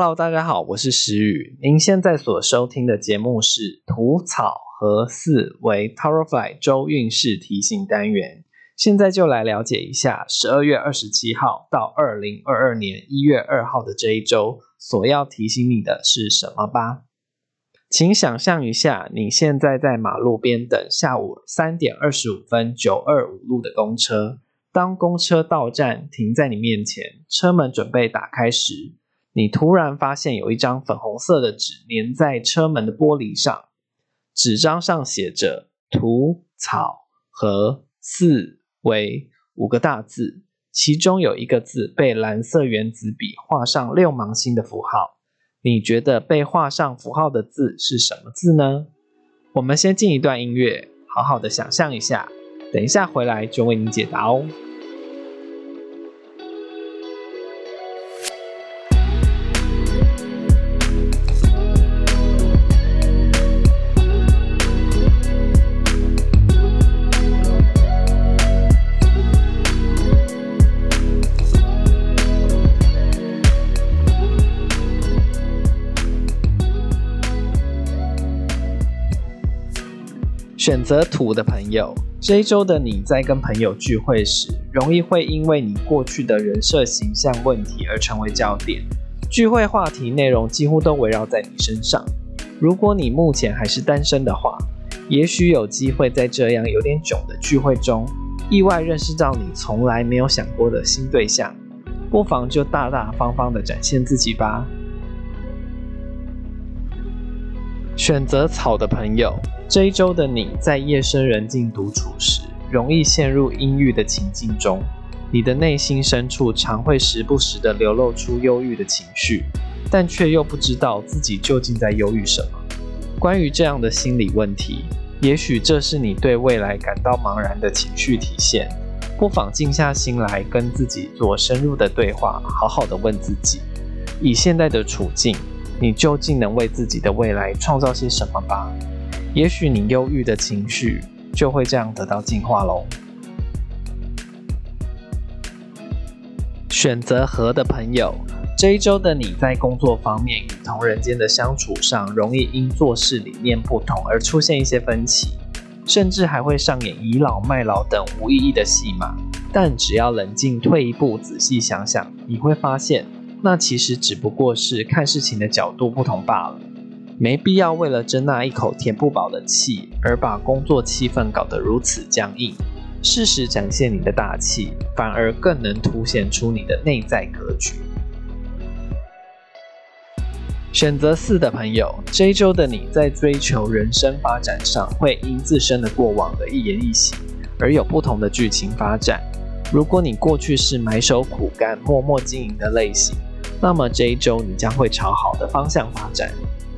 Hello，大家好，我是石宇。您现在所收听的节目是图草和四维 Towerfly 周运势提醒单元。现在就来了解一下十二月二十七号到二零二二年一月二号的这一周所要提醒你的是什么吧。请想象一下，你现在在马路边等下午三点二十五分九二五路的公车。当公车到站停在你面前，车门准备打开时。你突然发现有一张粉红色的纸粘在车门的玻璃上，纸张上写着“土草和四维”五个大字，其中有一个字被蓝色圆子笔画上六芒星的符号。你觉得被画上符号的字是什么字呢？我们先进一段音乐，好好的想象一下，等一下回来就为你解答哦。选择土的朋友，这一周的你在跟朋友聚会时，容易会因为你过去的人设形象问题而成为焦点。聚会话题内容几乎都围绕在你身上。如果你目前还是单身的话，也许有机会在这样有点囧的聚会中，意外认识到你从来没有想过的新对象。不妨就大大方方的展现自己吧。选择草的朋友。这一周的你在夜深人静独处时，容易陷入阴郁的情境中，你的内心深处常会时不时的流露出忧郁的情绪，但却又不知道自己究竟在忧郁什么。关于这样的心理问题，也许这是你对未来感到茫然的情绪体现。不妨静下心来，跟自己做深入的对话，好好的问自己：以现在的处境，你究竟能为自己的未来创造些什么吧？也许你忧郁的情绪就会这样得到净化喽。选择和的朋友，这一周的你在工作方面与同人间的相处上，容易因做事理念不同而出现一些分歧，甚至还会上演倚老卖老等无意义的戏码。但只要冷静退一步，仔细想想，你会发现，那其实只不过是看事情的角度不同罢了。没必要为了争那一口填不饱的气，而把工作气氛搞得如此僵硬。适时展现你的大气，反而更能凸显出你的内在格局。选择四的朋友，这一周的你在追求人生发展上，会因自身的过往的一言一行而有不同的剧情发展。如果你过去是埋首苦干、默默经营的类型，那么这一周你将会朝好的方向发展。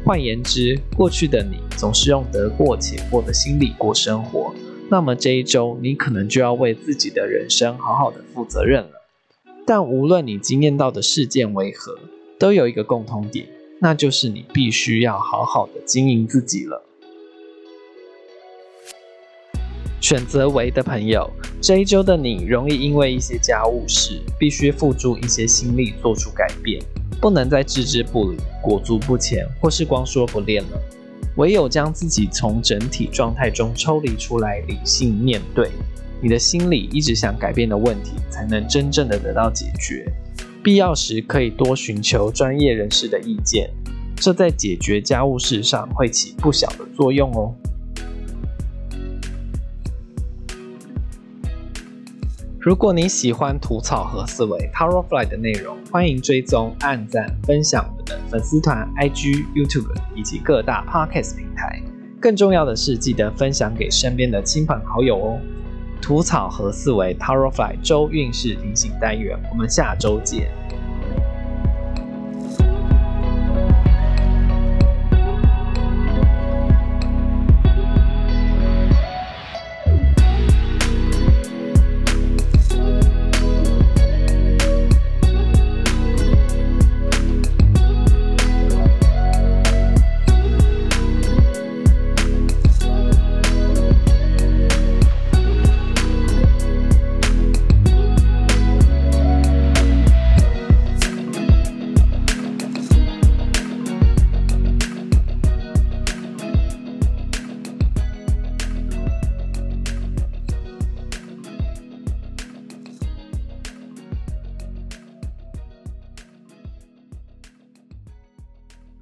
换言之，过去的你总是用得过且过的心理过生活，那么这一周你可能就要为自己的人生好好的负责任了。但无论你经验到的事件为何，都有一个共通点，那就是你必须要好好的经营自己了。选择为的朋友，这一周的你容易因为一些家务事，必须付诸一些心力做出改变。不能再置之不理、裹足不前，或是光说不练了。唯有将自己从整体状态中抽离出来，理性面对你的心里一直想改变的问题，才能真正的得到解决。必要时可以多寻求专业人士的意见，这在解决家务事上会起不小的作用哦。如果你喜欢吐草和思维 t a r o Fly 的内容，欢迎追踪、按赞、分享我们的粉丝团、IG、YouTube 以及各大 Podcast 平台。更重要的是，记得分享给身边的亲朋好友哦。吐草和思维 t a r o Fly 周运势提醒单元，我们下周见。